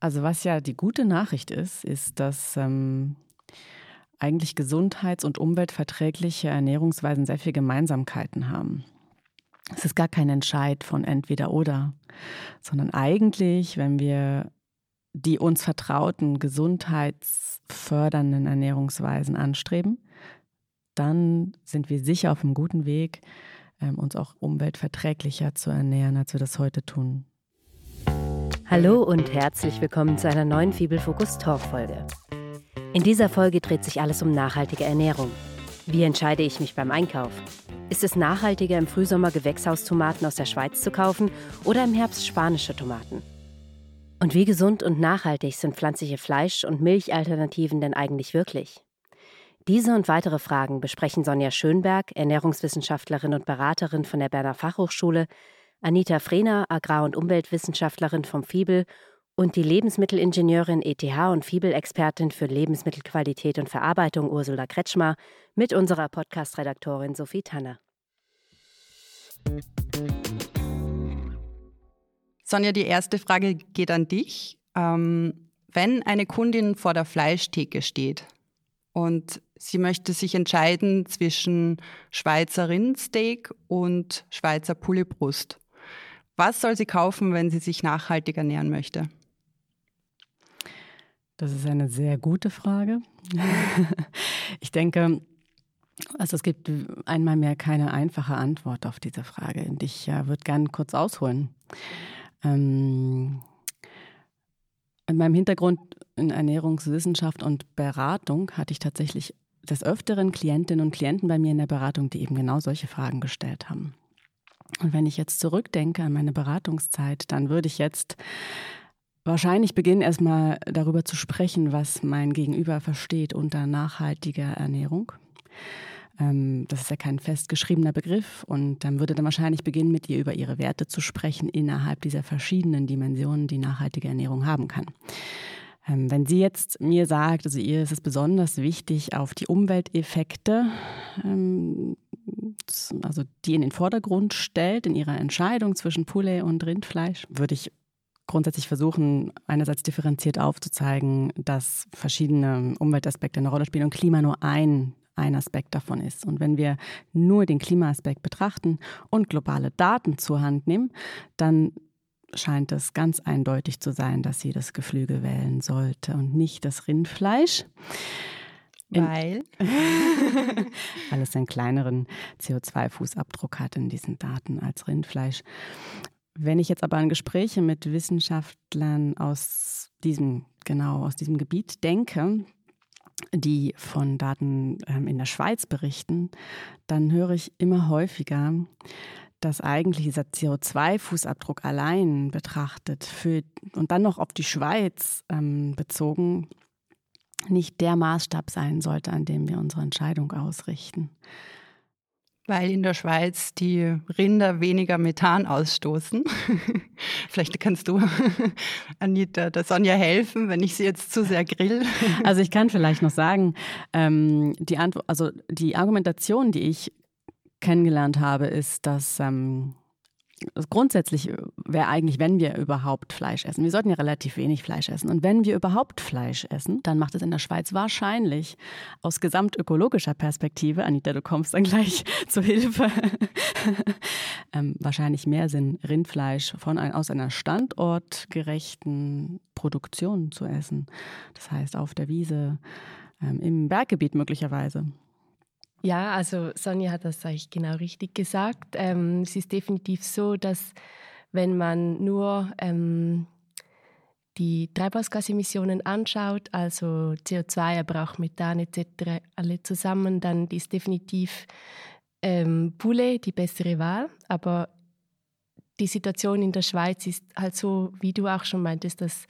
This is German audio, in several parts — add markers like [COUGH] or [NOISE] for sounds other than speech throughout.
Also was ja die gute Nachricht ist, ist, dass ähm, eigentlich gesundheits- und umweltverträgliche Ernährungsweisen sehr viele Gemeinsamkeiten haben. Es ist gar kein Entscheid von entweder oder, sondern eigentlich, wenn wir die uns vertrauten gesundheitsfördernden Ernährungsweisen anstreben, dann sind wir sicher auf einem guten Weg, ähm, uns auch umweltverträglicher zu ernähren, als wir das heute tun. Hallo und herzlich willkommen zu einer neuen Fibelfokus Talk Folge. In dieser Folge dreht sich alles um nachhaltige Ernährung. Wie entscheide ich mich beim Einkauf? Ist es nachhaltiger, im Frühsommer Gewächshaustomaten aus der Schweiz zu kaufen oder im Herbst spanische Tomaten? Und wie gesund und nachhaltig sind pflanzliche Fleisch- und Milchalternativen denn eigentlich wirklich? Diese und weitere Fragen besprechen Sonja Schönberg, Ernährungswissenschaftlerin und Beraterin von der Berner Fachhochschule, Anita Frehner, Agrar- und Umweltwissenschaftlerin vom Fibel und die Lebensmittelingenieurin ETH und Fibel-Expertin für Lebensmittelqualität und Verarbeitung Ursula Kretschmer mit unserer Podcast-Redaktorin Sophie Tanner. Sonja, die erste Frage geht an dich. Ähm, wenn eine Kundin vor der Fleischtheke steht und sie möchte sich entscheiden zwischen Schweizer Rindsteak und Schweizer Pullebrust, was soll sie kaufen, wenn sie sich nachhaltig ernähren möchte? Das ist eine sehr gute Frage. [LAUGHS] ich denke, also es gibt einmal mehr keine einfache Antwort auf diese Frage. Und ich äh, würde gerne kurz ausholen. Ähm, in meinem Hintergrund in Ernährungswissenschaft und Beratung hatte ich tatsächlich des Öfteren Klientinnen und Klienten bei mir in der Beratung, die eben genau solche Fragen gestellt haben. Und wenn ich jetzt zurückdenke an meine Beratungszeit, dann würde ich jetzt wahrscheinlich beginnen, erstmal darüber zu sprechen, was mein Gegenüber versteht unter nachhaltiger Ernährung. Ähm, das ist ja kein festgeschriebener Begriff und dann würde dann wahrscheinlich beginnen, mit ihr über ihre Werte zu sprechen innerhalb dieser verschiedenen Dimensionen, die nachhaltige Ernährung haben kann. Ähm, wenn sie jetzt mir sagt, also ihr ist es besonders wichtig, auf die Umwelteffekte ähm, also die in den Vordergrund stellt in ihrer Entscheidung zwischen Poulet und Rindfleisch, würde ich grundsätzlich versuchen, einerseits differenziert aufzuzeigen, dass verschiedene Umweltaspekte eine Rolle spielen und Klima nur ein, ein Aspekt davon ist. Und wenn wir nur den Klimaaspekt betrachten und globale Daten zur Hand nehmen, dann scheint es ganz eindeutig zu sein, dass sie das Geflügel wählen sollte und nicht das Rindfleisch. Weil? [LAUGHS] Weil es einen kleineren CO2-Fußabdruck hat in diesen Daten als Rindfleisch. Wenn ich jetzt aber an Gespräche mit Wissenschaftlern aus diesem, genau, aus diesem Gebiet denke, die von Daten ähm, in der Schweiz berichten, dann höre ich immer häufiger, dass eigentlich dieser CO2-Fußabdruck allein betrachtet für, und dann noch auf die Schweiz ähm, bezogen nicht der Maßstab sein sollte, an dem wir unsere Entscheidung ausrichten. Weil in der Schweiz die Rinder weniger Methan ausstoßen. [LAUGHS] Vielleicht kannst du, [LAUGHS] Anita, der Sonja helfen, wenn ich sie jetzt zu sehr grill. [LAUGHS] Also ich kann vielleicht noch sagen, ähm, die, Antwort, also die Argumentation, die ich kennengelernt habe, ist, dass ähm, grundsätzlich wäre eigentlich, wenn wir überhaupt Fleisch essen. Wir sollten ja relativ wenig Fleisch essen. Und wenn wir überhaupt Fleisch essen, dann macht es in der Schweiz wahrscheinlich aus gesamtökologischer Perspektive, Anita, du kommst dann gleich [LAUGHS] zur Hilfe, [LAUGHS] ähm, wahrscheinlich mehr Sinn, Rindfleisch von ein, aus einer standortgerechten Produktion zu essen. Das heißt auf der Wiese, ähm, im Berggebiet möglicherweise. Ja, also Sonja hat das eigentlich genau richtig gesagt. Ähm, es ist definitiv so, dass wenn man nur ähm, die Treibhausgasemissionen anschaut, also CO2, aber auch Methan etc. alle zusammen, dann ist definitiv ähm, Poulet die bessere Wahl. Aber die Situation in der Schweiz ist halt so, wie du auch schon meintest, dass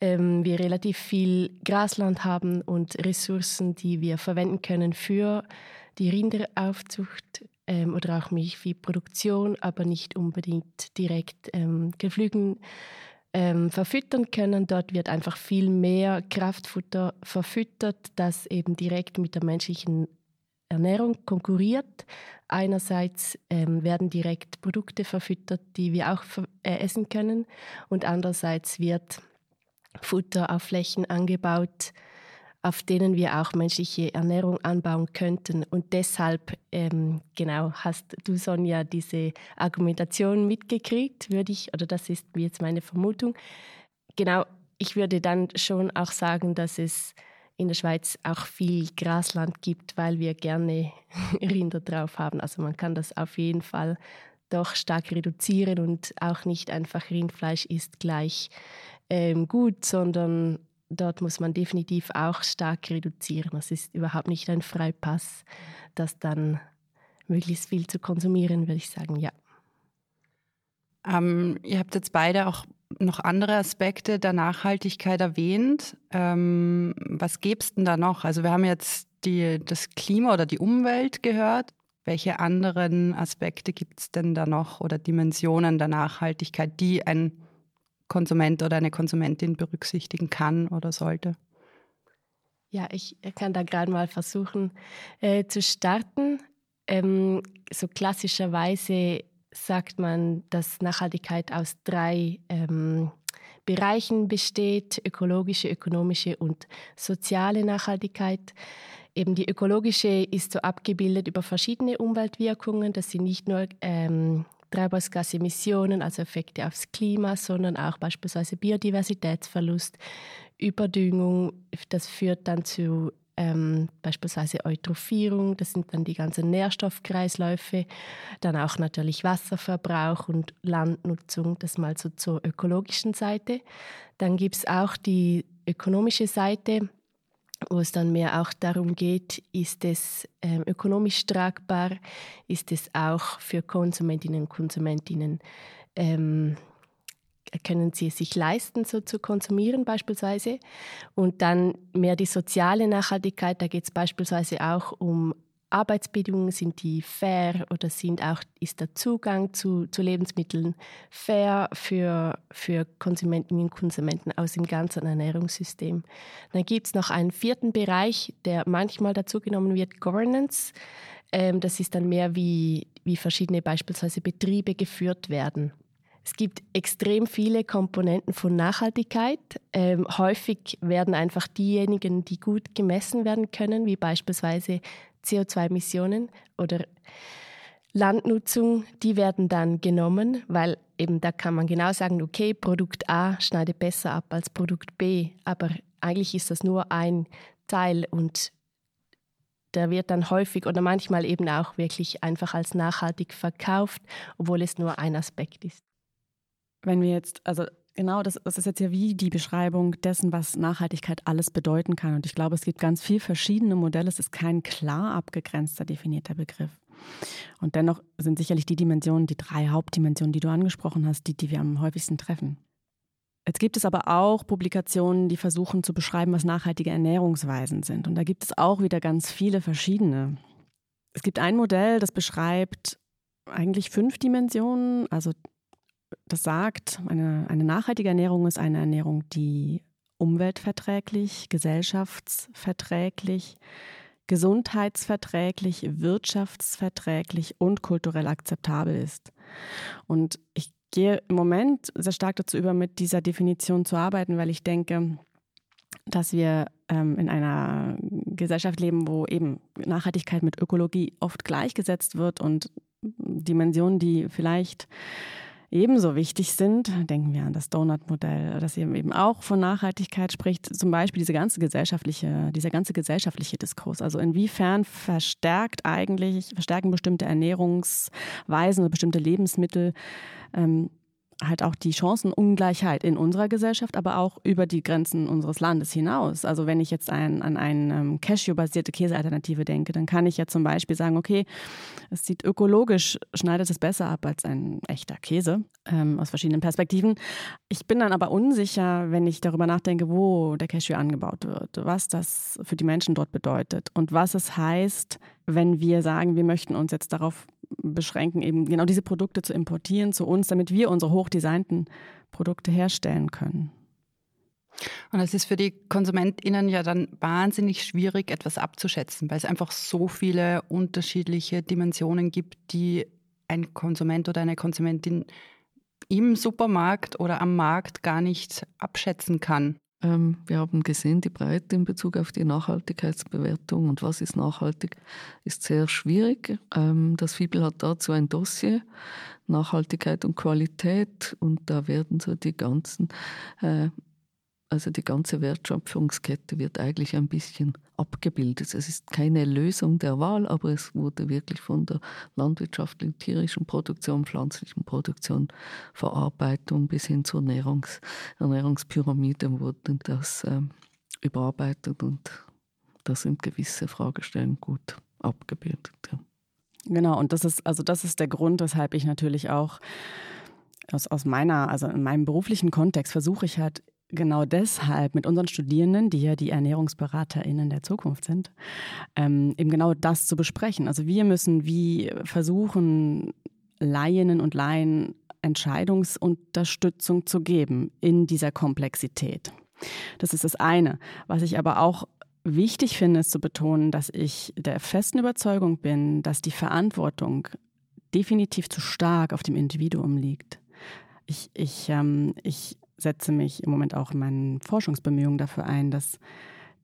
ähm, wir relativ viel Grasland haben und Ressourcen, die wir verwenden können für die Rinderaufzucht ähm, oder auch Milchviehproduktion, aber nicht unbedingt direkt ähm, Geflügen ähm, verfüttern können. Dort wird einfach viel mehr Kraftfutter verfüttert, das eben direkt mit der menschlichen Ernährung konkurriert. Einerseits ähm, werden direkt Produkte verfüttert, die wir auch äh, essen können, und andererseits wird Futter auf Flächen angebaut, auf denen wir auch menschliche Ernährung anbauen könnten. Und deshalb, ähm, genau, hast du, Sonja, diese Argumentation mitgekriegt, würde ich, oder das ist jetzt meine Vermutung. Genau, ich würde dann schon auch sagen, dass es in der Schweiz auch viel Grasland gibt, weil wir gerne [LAUGHS] Rinder drauf haben. Also man kann das auf jeden Fall doch stark reduzieren und auch nicht einfach Rindfleisch ist gleich ähm, gut, sondern dort muss man definitiv auch stark reduzieren. Es ist überhaupt nicht ein Freipass, das dann möglichst viel zu konsumieren, würde ich sagen, ja. Ähm, ihr habt jetzt beide auch noch andere Aspekte der Nachhaltigkeit erwähnt. Ähm, was gäbe es denn da noch? Also wir haben jetzt die, das Klima oder die Umwelt gehört. Welche anderen Aspekte gibt es denn da noch oder Dimensionen der Nachhaltigkeit, die ein Konsument oder eine Konsumentin berücksichtigen kann oder sollte? Ja, ich kann da gerade mal versuchen äh, zu starten. Ähm, so klassischerweise sagt man, dass Nachhaltigkeit aus drei ähm, Bereichen besteht, ökologische, ökonomische und soziale Nachhaltigkeit. Eben die ökologische ist so abgebildet über verschiedene Umweltwirkungen. Das sind nicht nur ähm, Treibhausgasemissionen, also Effekte aufs Klima, sondern auch beispielsweise Biodiversitätsverlust, Überdüngung. Das führt dann zu ähm, beispielsweise Eutrophierung, das sind dann die ganzen Nährstoffkreisläufe, dann auch natürlich Wasserverbrauch und Landnutzung, das mal so zur ökologischen Seite. Dann gibt es auch die ökonomische Seite, wo es dann mehr auch darum geht, ist es ähm, ökonomisch tragbar, ist es auch für Konsumentinnen und Konsumentinnen, ähm, können sie es sich leisten, so zu konsumieren beispielsweise. Und dann mehr die soziale Nachhaltigkeit, da geht es beispielsweise auch um Arbeitsbedingungen, sind die fair oder sind auch, ist der Zugang zu, zu Lebensmitteln fair für, für Konsumentinnen und Konsumenten aus dem ganzen Ernährungssystem. Dann gibt es noch einen vierten Bereich, der manchmal dazu genommen wird, Governance. Ähm, das ist dann mehr wie, wie verschiedene beispielsweise Betriebe geführt werden. Es gibt extrem viele Komponenten von Nachhaltigkeit. Ähm, häufig werden einfach diejenigen, die gut gemessen werden können, wie beispielsweise CO2-Emissionen oder Landnutzung, die werden dann genommen, weil eben da kann man genau sagen, okay, Produkt A schneidet besser ab als Produkt B, aber eigentlich ist das nur ein Teil und der wird dann häufig oder manchmal eben auch wirklich einfach als nachhaltig verkauft, obwohl es nur ein Aspekt ist. Wenn wir jetzt, also Genau, das, das, ist jetzt ja wie die Beschreibung dessen, was Nachhaltigkeit alles bedeuten kann. Und ich glaube, es gibt ganz viele verschiedene Modelle. Es ist kein klar abgegrenzter, definierter Begriff. Und dennoch sind sicherlich die Dimensionen, die drei Hauptdimensionen, die du angesprochen hast, die, die wir am häufigsten treffen. Jetzt gibt es aber auch Publikationen, die versuchen zu beschreiben, was nachhaltige Ernährungsweisen sind. Und da gibt es auch wieder ganz viele verschiedene. Es gibt ein Modell, das beschreibt eigentlich fünf Dimensionen, also das sagt, eine, eine nachhaltige Ernährung ist eine Ernährung, die umweltverträglich, gesellschaftsverträglich, gesundheitsverträglich, wirtschaftsverträglich und kulturell akzeptabel ist. Und ich gehe im Moment sehr stark dazu über, mit dieser Definition zu arbeiten, weil ich denke, dass wir ähm, in einer Gesellschaft leben, wo eben Nachhaltigkeit mit Ökologie oft gleichgesetzt wird und Dimensionen, die vielleicht ebenso wichtig sind. Denken wir an das Donut-Modell, das eben auch von Nachhaltigkeit spricht. Zum Beispiel diese ganze gesellschaftliche, dieser ganze gesellschaftliche Diskurs. Also inwiefern verstärkt eigentlich, verstärken bestimmte Ernährungsweisen oder bestimmte Lebensmittel ähm, halt auch die Chancenungleichheit in unserer Gesellschaft, aber auch über die Grenzen unseres Landes hinaus. Also wenn ich jetzt ein, an eine ähm, Cashew-basierte Käsealternative denke, dann kann ich ja zum Beispiel sagen, okay, es sieht ökologisch, schneidet es besser ab als ein echter Käse ähm, aus verschiedenen Perspektiven. Ich bin dann aber unsicher, wenn ich darüber nachdenke, wo der Cashew angebaut wird, was das für die Menschen dort bedeutet und was es heißt, wenn wir sagen, wir möchten uns jetzt darauf beschränken, eben genau diese Produkte zu importieren zu uns, damit wir unsere hochdesignten Produkte herstellen können. Und es ist für die KonsumentInnen ja dann wahnsinnig schwierig, etwas abzuschätzen, weil es einfach so viele unterschiedliche Dimensionen gibt, die ein Konsument oder eine Konsumentin im Supermarkt oder am Markt gar nicht abschätzen kann. Ähm, wir haben gesehen, die Breite in Bezug auf die Nachhaltigkeitsbewertung und was ist nachhaltig, ist sehr schwierig. Ähm, das FIBEL hat dazu ein Dossier, Nachhaltigkeit und Qualität, und da werden so die ganzen äh, also die ganze Wertschöpfungskette wird eigentlich ein bisschen abgebildet. Es ist keine Lösung der Wahl, aber es wurde wirklich von der landwirtschaftlichen, tierischen Produktion, pflanzlichen Produktion, Verarbeitung bis hin zur Ernährungs Ernährungspyramide wurde das äh, überarbeitet und da sind gewisse Fragestellen gut abgebildet. Ja. Genau, und das ist, also das ist der Grund, weshalb ich natürlich auch aus, aus meiner, also in meinem beruflichen Kontext versuche ich halt genau deshalb mit unseren Studierenden, die ja die ErnährungsberaterInnen der Zukunft sind, ähm, eben genau das zu besprechen. Also wir müssen wie versuchen, Laien und Laien Entscheidungsunterstützung zu geben in dieser Komplexität. Das ist das eine. Was ich aber auch wichtig finde, ist zu betonen, dass ich der festen Überzeugung bin, dass die Verantwortung definitiv zu stark auf dem Individuum liegt. Ich, ich, ähm, ich setze mich im Moment auch in meinen Forschungsbemühungen dafür ein, dass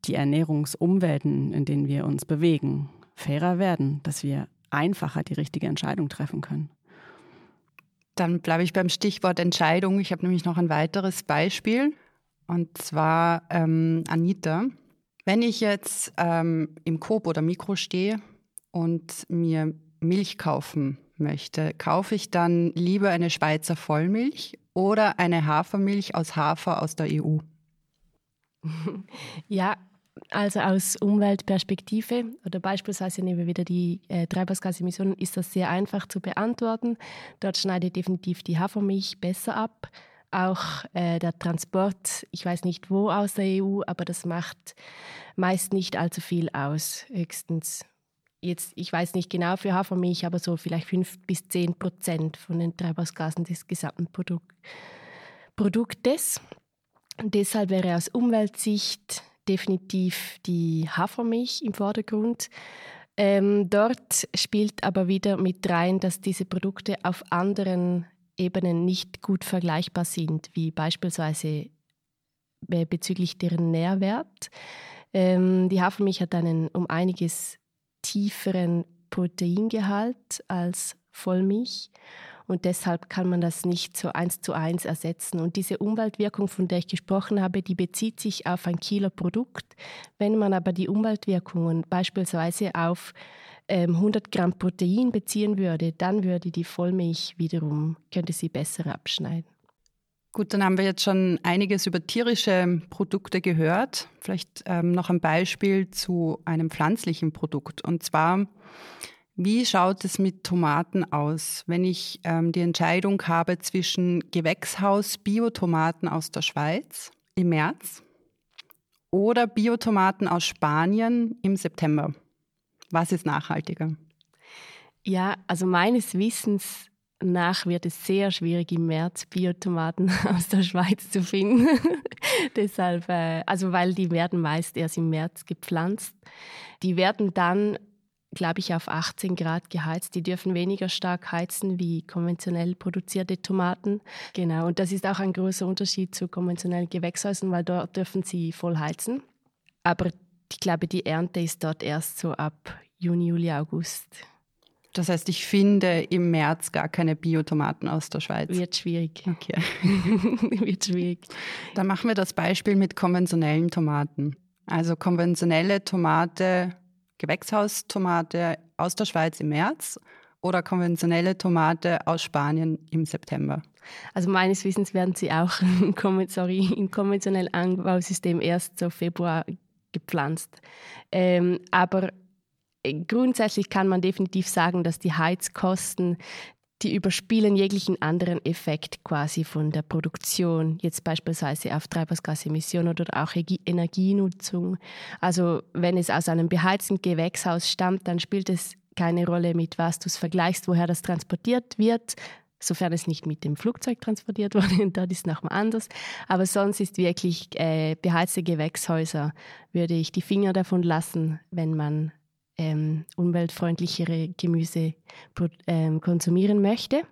die Ernährungsumwelten, in denen wir uns bewegen, fairer werden, dass wir einfacher die richtige Entscheidung treffen können. Dann bleibe ich beim Stichwort Entscheidung. Ich habe nämlich noch ein weiteres Beispiel und zwar ähm, Anita. Wenn ich jetzt ähm, im Coop oder Mikro stehe und mir Milch kaufen möchte, kaufe ich dann lieber eine Schweizer Vollmilch oder eine Hafermilch aus Hafer aus der EU? [LAUGHS] Ja, also aus Umweltperspektive oder beispielsweise nehmen wir wieder die äh, Treibhausgasemissionen, ist das sehr einfach zu beantworten. Dort schneidet definitiv die Hafermilch besser ab. Auch äh, der Transport, ich weiß nicht wo aus der EU, aber das macht meist nicht allzu viel aus, höchstens jetzt, ich weiß nicht genau für Hafermilch, aber so vielleicht fünf bis zehn Prozent von den Treibhausgasen des gesamten Produkt, Produktes. Deshalb wäre aus Umweltsicht definitiv die Hafermilch im Vordergrund. Ähm, dort spielt aber wieder mit rein, dass diese Produkte auf anderen Ebenen nicht gut vergleichbar sind, wie beispielsweise bezüglich deren Nährwert. Ähm, die Hafermilch hat einen um einiges tieferen Proteingehalt als Vollmilch und deshalb kann man das nicht so eins zu eins ersetzen. Und diese Umweltwirkung, von der ich gesprochen habe, die bezieht sich auf ein Kilo Produkt. Wenn man aber die Umweltwirkungen beispielsweise auf ähm, 100 Gramm Protein beziehen würde, dann würde die Vollmilch wiederum, könnte sie besser abschneiden. Gut, dann haben wir jetzt schon einiges über tierische Produkte gehört. Vielleicht ähm, noch ein Beispiel zu einem pflanzlichen Produkt. Und zwar, wie schaut es mit Tomaten aus, wenn ich ähm, die Entscheidung habe zwischen Gewächshaus Biotomaten aus der Schweiz im März oder Biotomaten aus Spanien im September? Was ist nachhaltiger? Ja, also meines Wissens nach wird es sehr schwierig im März Biotomaten [LAUGHS] aus der Schweiz zu finden. [LAUGHS] Deshalb, äh, also weil die werden meist erst im März gepflanzt. Die werden dann, glaube ich, auf 18 Grad geheizt. Die dürfen weniger stark heizen wie konventionell produzierte Tomaten. Genau, und das ist auch ein großer Unterschied zu konventionellen Gewächshäusern, weil dort dürfen sie voll heizen. Aber ich glaube, die Ernte ist dort erst so ab Juni, Juli, August. Das heißt, ich finde im März gar keine Biotomaten aus der Schweiz. Wird schwierig. Okay. [LAUGHS] Wird schwierig. Dann machen wir das Beispiel mit konventionellen Tomaten. Also konventionelle Tomate, Gewächshaustomate aus der Schweiz im März oder konventionelle Tomate aus Spanien im September. Also meines Wissens werden sie auch [LAUGHS] sorry, im konventionellen Anbausystem erst so Februar gepflanzt. Ähm, aber grundsätzlich kann man definitiv sagen, dass die Heizkosten die überspielen jeglichen anderen Effekt quasi von der Produktion, jetzt beispielsweise auf Treibhausgasemissionen oder auch Energienutzung. Also wenn es aus einem beheizten Gewächshaus stammt, dann spielt es keine Rolle, mit was du es vergleichst, woher das transportiert wird, sofern es nicht mit dem Flugzeug transportiert [LAUGHS] wurde, dort ist nochmal anders. Aber sonst ist wirklich äh, beheizte Gewächshäuser, würde ich die Finger davon lassen, wenn man ähm, umweltfreundlichere Gemüse ähm, konsumieren möchte.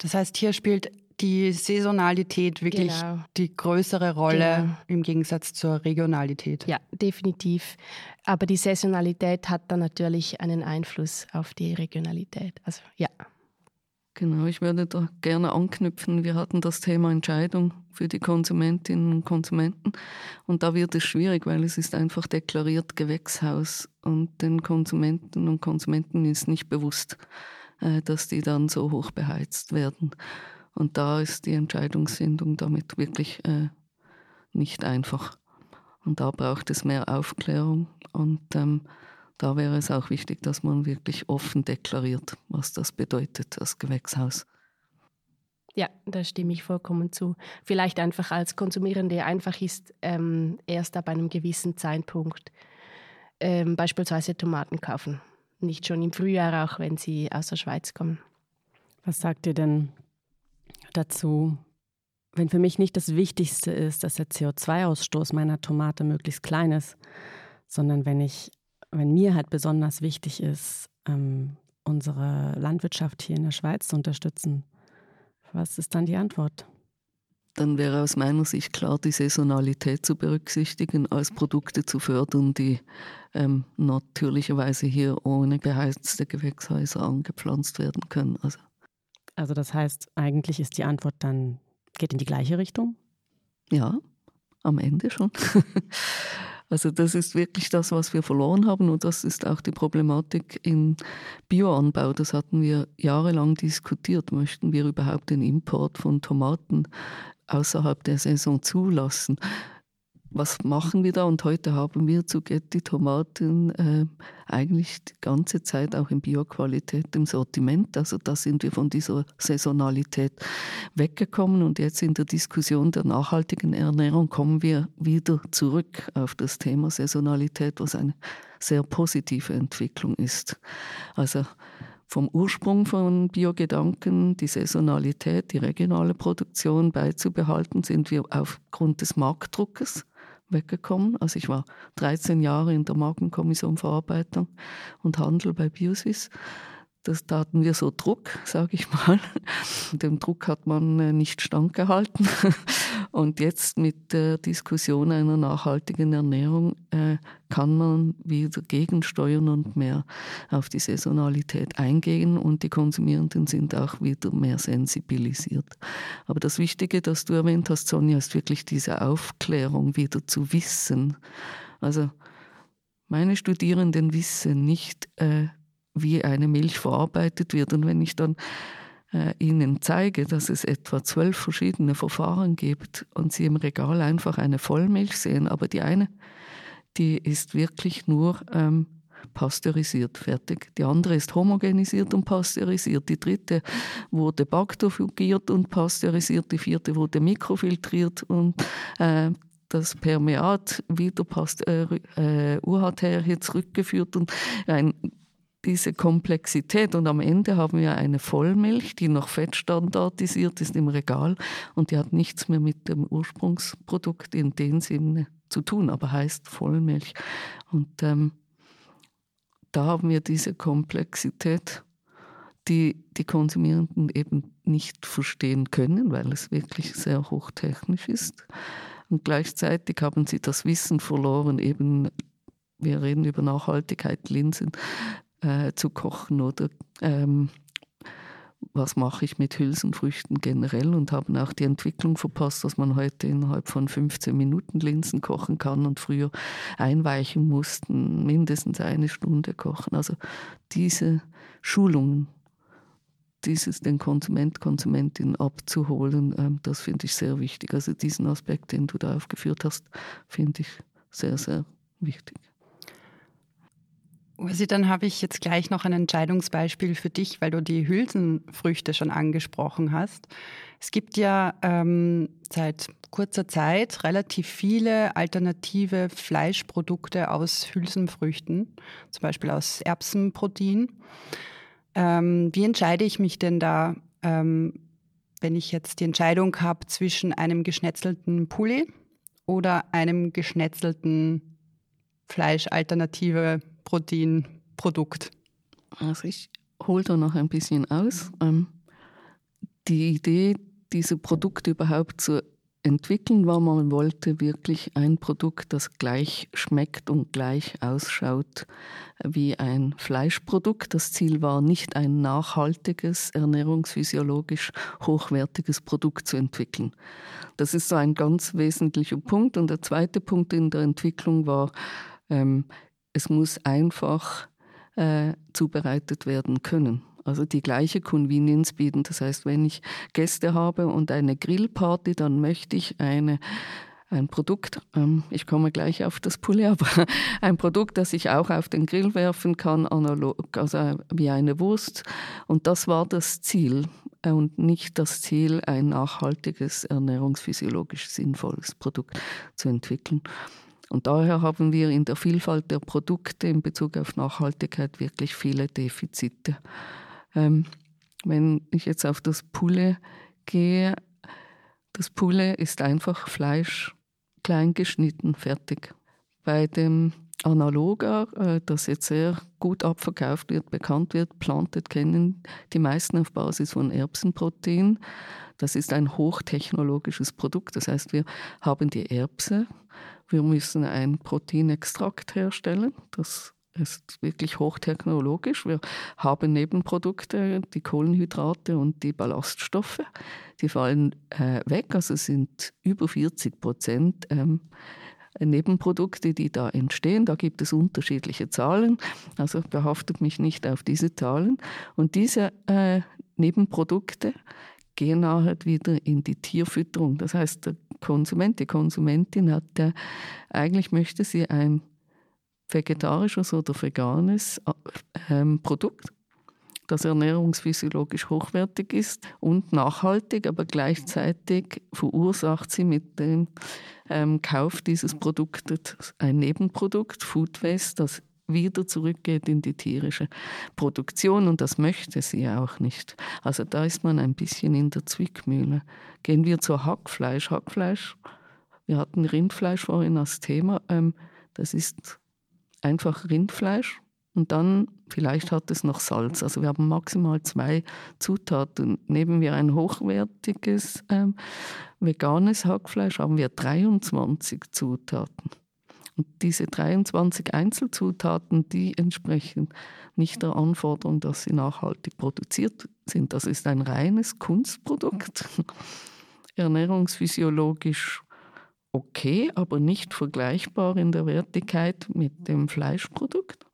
Das heißt, hier spielt die Saisonalität wirklich genau. die größere Rolle genau. im Gegensatz zur Regionalität. Ja, definitiv. Aber die Saisonalität hat dann natürlich einen Einfluss auf die Regionalität. Also ja. Genau, ich würde da gerne anknüpfen. Wir hatten das Thema Entscheidung für die Konsumentinnen und Konsumenten. Und da wird es schwierig, weil es ist einfach deklariert Gewächshaus. Und den Konsumenten und Konsumenten ist nicht bewusst, äh, dass die dann so hoch beheizt werden. Und da ist die Entscheidungsfindung damit wirklich äh, nicht einfach. Und da braucht es mehr Aufklärung. Und ähm, da wäre es auch wichtig, dass man wirklich offen deklariert, was das bedeutet, das Gewächshaus. Ja, da stimme ich vollkommen zu. Vielleicht einfach als Konsumierende einfach ist, ähm, erst ab einem gewissen Zeitpunkt ähm, beispielsweise Tomaten kaufen. Nicht schon im Frühjahr, auch wenn sie aus der Schweiz kommen. Was sagt ihr denn dazu, wenn für mich nicht das Wichtigste ist, dass der CO2-Ausstoß meiner Tomate möglichst klein ist, sondern wenn ich wenn mir halt besonders wichtig ist, ähm, unsere Landwirtschaft hier in der Schweiz zu unterstützen, was ist dann die Antwort? Dann wäre aus meiner Sicht klar, die Saisonalität zu berücksichtigen, als Produkte zu fördern, die ähm, natürlicherweise hier ohne beheizte Gewächshäuser angepflanzt werden können. Also. also das heißt, eigentlich ist die Antwort dann, geht in die gleiche Richtung? Ja, am Ende schon. [LAUGHS] Also das ist wirklich das, was wir verloren haben und das ist auch die Problematik im Bioanbau. Das hatten wir jahrelang diskutiert. Möchten wir überhaupt den Import von Tomaten außerhalb der Saison zulassen? Was machen wir da? Und heute haben wir zu Getty Tomaten äh, eigentlich die ganze Zeit auch in Bioqualität im Sortiment. Also da sind wir von dieser Saisonalität weggekommen und jetzt in der Diskussion der nachhaltigen Ernährung kommen wir wieder zurück auf das Thema Saisonalität, was eine sehr positive Entwicklung ist. Also vom Ursprung von Biogedanken, die Saisonalität, die regionale Produktion beizubehalten, sind wir aufgrund des Marktdruckes weggekommen. Also ich war 13 Jahre in der Markenkommission Verarbeitung und Handel bei Biosys. Das, da hatten wir so Druck, sage ich mal. [LAUGHS] Dem Druck hat man äh, nicht standgehalten. [LAUGHS] Und jetzt mit der Diskussion einer nachhaltigen Ernährung äh, kann man wieder gegensteuern und mehr auf die Saisonalität eingehen und die Konsumierenden sind auch wieder mehr sensibilisiert. Aber das Wichtige, das du erwähnt hast, Sonja, ist wirklich diese Aufklärung wieder zu wissen. Also meine Studierenden wissen nicht, äh, wie eine Milch verarbeitet wird. Und wenn ich dann Ihnen zeige, dass es etwa zwölf verschiedene Verfahren gibt und Sie im Regal einfach eine Vollmilch sehen, aber die eine, die ist wirklich nur ähm, pasteurisiert, fertig. Die andere ist homogenisiert und pasteurisiert. Die dritte wurde bakterfugiert und pasteurisiert. Die vierte wurde mikrofiltriert und äh, das Permeat wieder passt, äh, äh, UHT hier zurückgeführt und ein diese Komplexität. Und am Ende haben wir eine Vollmilch, die noch fettstandardisiert ist im Regal und die hat nichts mehr mit dem Ursprungsprodukt in dem Sinne zu tun, aber heißt Vollmilch. Und ähm, da haben wir diese Komplexität, die die Konsumierenden eben nicht verstehen können, weil es wirklich sehr hochtechnisch ist. Und gleichzeitig haben sie das Wissen verloren, eben wir reden über Nachhaltigkeit, Linsen, äh, zu kochen oder ähm, was mache ich mit Hülsenfrüchten generell und haben auch die Entwicklung verpasst, dass man heute innerhalb von 15 Minuten Linsen kochen kann und früher einweichen mussten, mindestens eine Stunde kochen. Also diese Schulungen, dieses den Konsument, Konsumentin abzuholen, ähm, das finde ich sehr wichtig. Also diesen Aspekt, den du da aufgeführt hast, finde ich sehr, sehr wichtig. Ursi, dann habe ich jetzt gleich noch ein Entscheidungsbeispiel für dich, weil du die Hülsenfrüchte schon angesprochen hast. Es gibt ja ähm, seit kurzer Zeit relativ viele alternative Fleischprodukte aus Hülsenfrüchten, zum Beispiel aus Erbsenprotein. Ähm, wie entscheide ich mich denn da, ähm, wenn ich jetzt die Entscheidung habe zwischen einem geschnetzelten Pulli oder einem geschnetzelten Fleischalternative Proteinprodukt? Also ich hole da noch ein bisschen aus. Ähm, die Idee diese Produkte überhaupt zu entwickeln war, man wollte wirklich ein Produkt, das gleich schmeckt und gleich ausschaut wie ein Fleischprodukt. Das Ziel war nicht ein nachhaltiges, ernährungsphysiologisch hochwertiges Produkt zu entwickeln. Das ist so ein ganz wesentlicher Punkt. Und der zweite Punkt in der Entwicklung war, ähm, es muss einfach äh, zubereitet werden können also die gleiche Convenience bieten. Das heißt, wenn ich Gäste habe und eine Grillparty, dann möchte ich eine ein Produkt, ähm, ich komme gleich auf das Poulet, [LAUGHS] aber ein Produkt, das ich auch auf den Grill werfen kann, analog, also wie eine Wurst. Und das war das Ziel äh, und nicht das Ziel, ein nachhaltiges, ernährungsphysiologisch sinnvolles Produkt zu entwickeln. Und daher haben wir in der Vielfalt der Produkte in Bezug auf Nachhaltigkeit wirklich viele Defizite. Ähm, wenn ich jetzt auf das Poulet gehe, das Poulet ist einfach Fleisch, klein geschnitten, fertig. Bei dem Analoger, äh, das jetzt sehr gut abverkauft wird, bekannt wird, Planted kennen die meisten auf Basis von Erbsenprotein. Das ist ein hochtechnologisches Produkt. Das heißt, wir haben die Erbse, wir müssen ein Proteinextrakt herstellen. Das ist wirklich hochtechnologisch. Wir haben Nebenprodukte, die Kohlenhydrate und die Ballaststoffe. Die fallen äh, weg, also sind über 40 Prozent ähm, Nebenprodukte, die da entstehen. Da gibt es unterschiedliche Zahlen. Also behaftet mich nicht auf diese Zahlen. Und diese äh, Nebenprodukte gehen nachher wieder in die Tierfütterung. Das heißt, der Konsument, die Konsumentin hat, äh, eigentlich möchte sie ein vegetarisches oder veganes ähm, Produkt, das ernährungsphysiologisch hochwertig ist und nachhaltig, aber gleichzeitig verursacht sie mit dem ähm, Kauf dieses Produktes ein Nebenprodukt, Food Waste, das wieder zurückgeht in die tierische Produktion und das möchte sie auch nicht. Also da ist man ein bisschen in der Zwickmühle. Gehen wir zur Hackfleisch. Hackfleisch, wir hatten Rindfleisch vorhin als Thema, ähm, das ist einfach Rindfleisch und dann vielleicht hat es noch Salz. Also wir haben maximal zwei Zutaten. Nehmen wir ein hochwertiges ähm, veganes Hackfleisch, haben wir 23 Zutaten. Und diese 23 Einzelzutaten, die entsprechen nicht der Anforderung, dass sie nachhaltig produziert sind. Das ist ein reines Kunstprodukt, [LAUGHS] ernährungsphysiologisch okay, aber nicht vergleichbar in der Wertigkeit mit dem Fleischprodukt.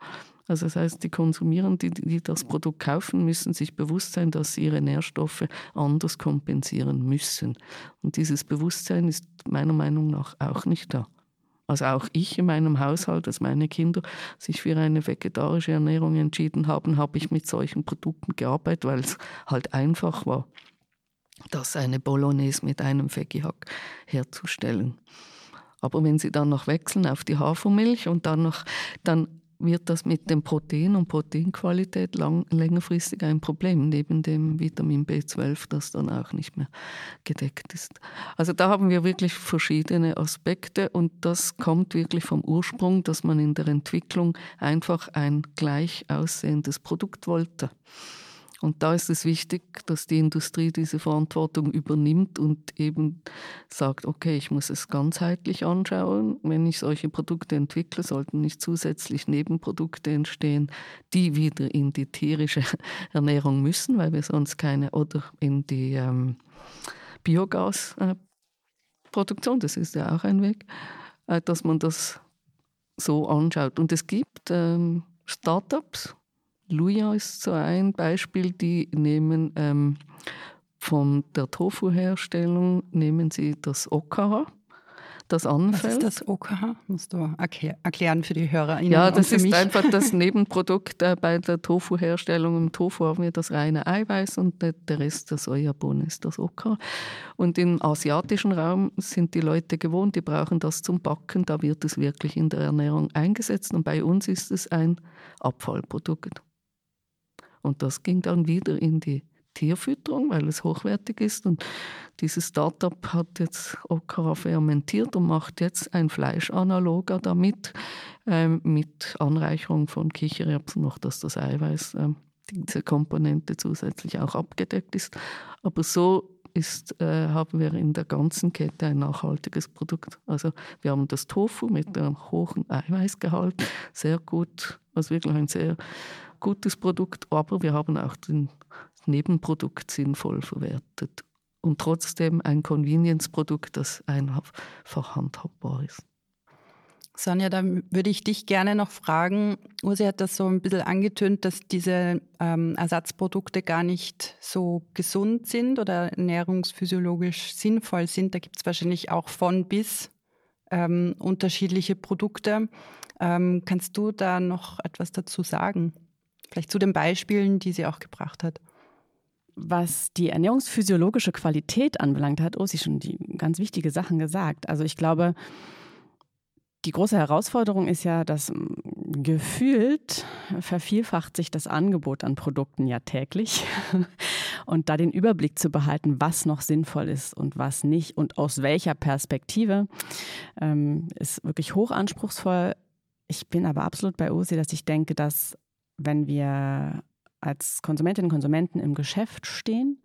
Also das heißt, die Konsumierenden, die, das Produkt kaufen, müssen sich bewusst sein, dass sie ihre Nährstoffe anders kompensieren müssen. Und dieses Bewusstsein ist meiner Meinung nach auch nicht da. Also auch ich in meinem Haushalt, als meine Kinder sich für eine vegetarische Ernährung entschieden haben, habe ich mit solchen Produkten gearbeitet, weil es halt einfach war das eine Bolognese mit einem Veggie-Hack herzustellen. Aber wenn Sie dann noch wechseln auf die Hafermilch und dann noch, dann wird das mit dem Protein und Proteinqualität lang, längerfristig ein Problem, neben dem Vitamin B12, das dann auch nicht mehr gedeckt ist. Also da haben wir wirklich verschiedene Aspekte und das kommt wirklich vom Ursprung, dass man in der Entwicklung einfach ein gleich aussehendes Produkt wollte. Und da ist es wichtig, dass die Industrie diese Verantwortung übernimmt und eben sagt, okay, ich muss es ganzheitlich anschauen. Wenn ich solche Produkte entwickle, sollten nicht zusätzlich Nebenprodukte entstehen, die wieder in die tierische [LAUGHS] Ernährung müssen, weil wir sonst keine, oder in die ähm, Biogasproduktion, das ist ja auch ein Weg, äh, dass man das so anschaut. Und es gibt ähm, Startups, Luja ist so ein Beispiel, die nehmen ähm, von der Tofu-Herstellung nehmen sie das Okara, das anfällt. Was ist das Okara? Musst du erklären für die HörerInnen Ja, das ist mich. einfach das [LAUGHS] Nebenprodukt äh, bei der Tofu-Herstellung. Im Tofu haben wir das reine Eiweiß und der, der Rest der Sojabohnen ist das Okara. Und im asiatischen Raum sind die Leute gewohnt, die brauchen das zum Backen. Da wird es wirklich in der Ernährung eingesetzt und bei uns ist es ein Abfallprodukt. Und das ging dann wieder in die Tierfütterung, weil es hochwertig ist. Und dieses Startup hat jetzt Okra fermentiert und macht jetzt ein Fleischanaloger damit, ähm, mit Anreicherung von Kichererbsen, noch dass das Eiweiß, ähm, diese Komponente zusätzlich auch abgedeckt ist. Aber so ist, äh, haben wir in der ganzen Kette ein nachhaltiges Produkt. Also wir haben das Tofu mit einem hohen Eiweißgehalt, sehr gut, also wirklich ein sehr gutes Produkt, aber wir haben auch das Nebenprodukt sinnvoll verwertet und trotzdem ein Convenience-Produkt, das einfach handhabbar ist. Sonja, da würde ich dich gerne noch fragen. Ursi hat das so ein bisschen angetönt, dass diese ähm, Ersatzprodukte gar nicht so gesund sind oder ernährungsphysiologisch sinnvoll sind. Da gibt es wahrscheinlich auch von bis ähm, unterschiedliche Produkte. Ähm, kannst du da noch etwas dazu sagen? Vielleicht zu den Beispielen, die sie auch gebracht hat. Was die ernährungsphysiologische Qualität anbelangt, hat Ursi schon die ganz wichtige Sachen gesagt. Also ich glaube, die große Herausforderung ist ja, dass hm, gefühlt vervielfacht sich das Angebot an Produkten ja täglich. [LAUGHS] Und da den Überblick zu behalten, was noch sinnvoll ist und was nicht und aus welcher Perspektive, ähm, ist wirklich hochanspruchsvoll. Ich bin aber absolut bei Ursi, dass ich denke, dass wenn wir als Konsumentinnen und Konsumenten im Geschäft stehen